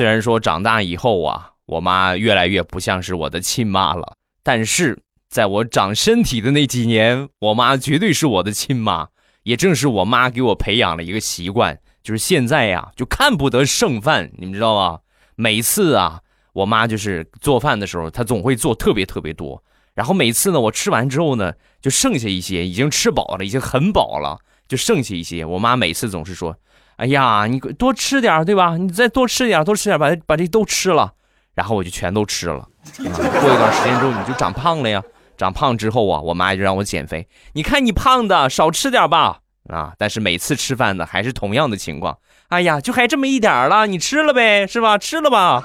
虽然说长大以后啊，我妈越来越不像是我的亲妈了，但是在我长身体的那几年，我妈绝对是我的亲妈。也正是我妈给我培养了一个习惯，就是现在呀，就看不得剩饭，你们知道吗？每次啊，我妈就是做饭的时候，她总会做特别特别多。然后每次呢，我吃完之后呢，就剩下一些，已经吃饱了，已经很饱了，就剩下一些。我妈每次总是说：“哎呀，你多吃点，对吧？你再多吃点，多吃点，把把这都吃了。”然后我就全都吃了。过一段时间之后，你就长胖了呀。长胖之后啊，我妈就让我减肥。你看你胖的，少吃点吧。啊，但是每次吃饭呢，还是同样的情况。哎呀，就还这么一点了，你吃了呗，是吧？吃了吧。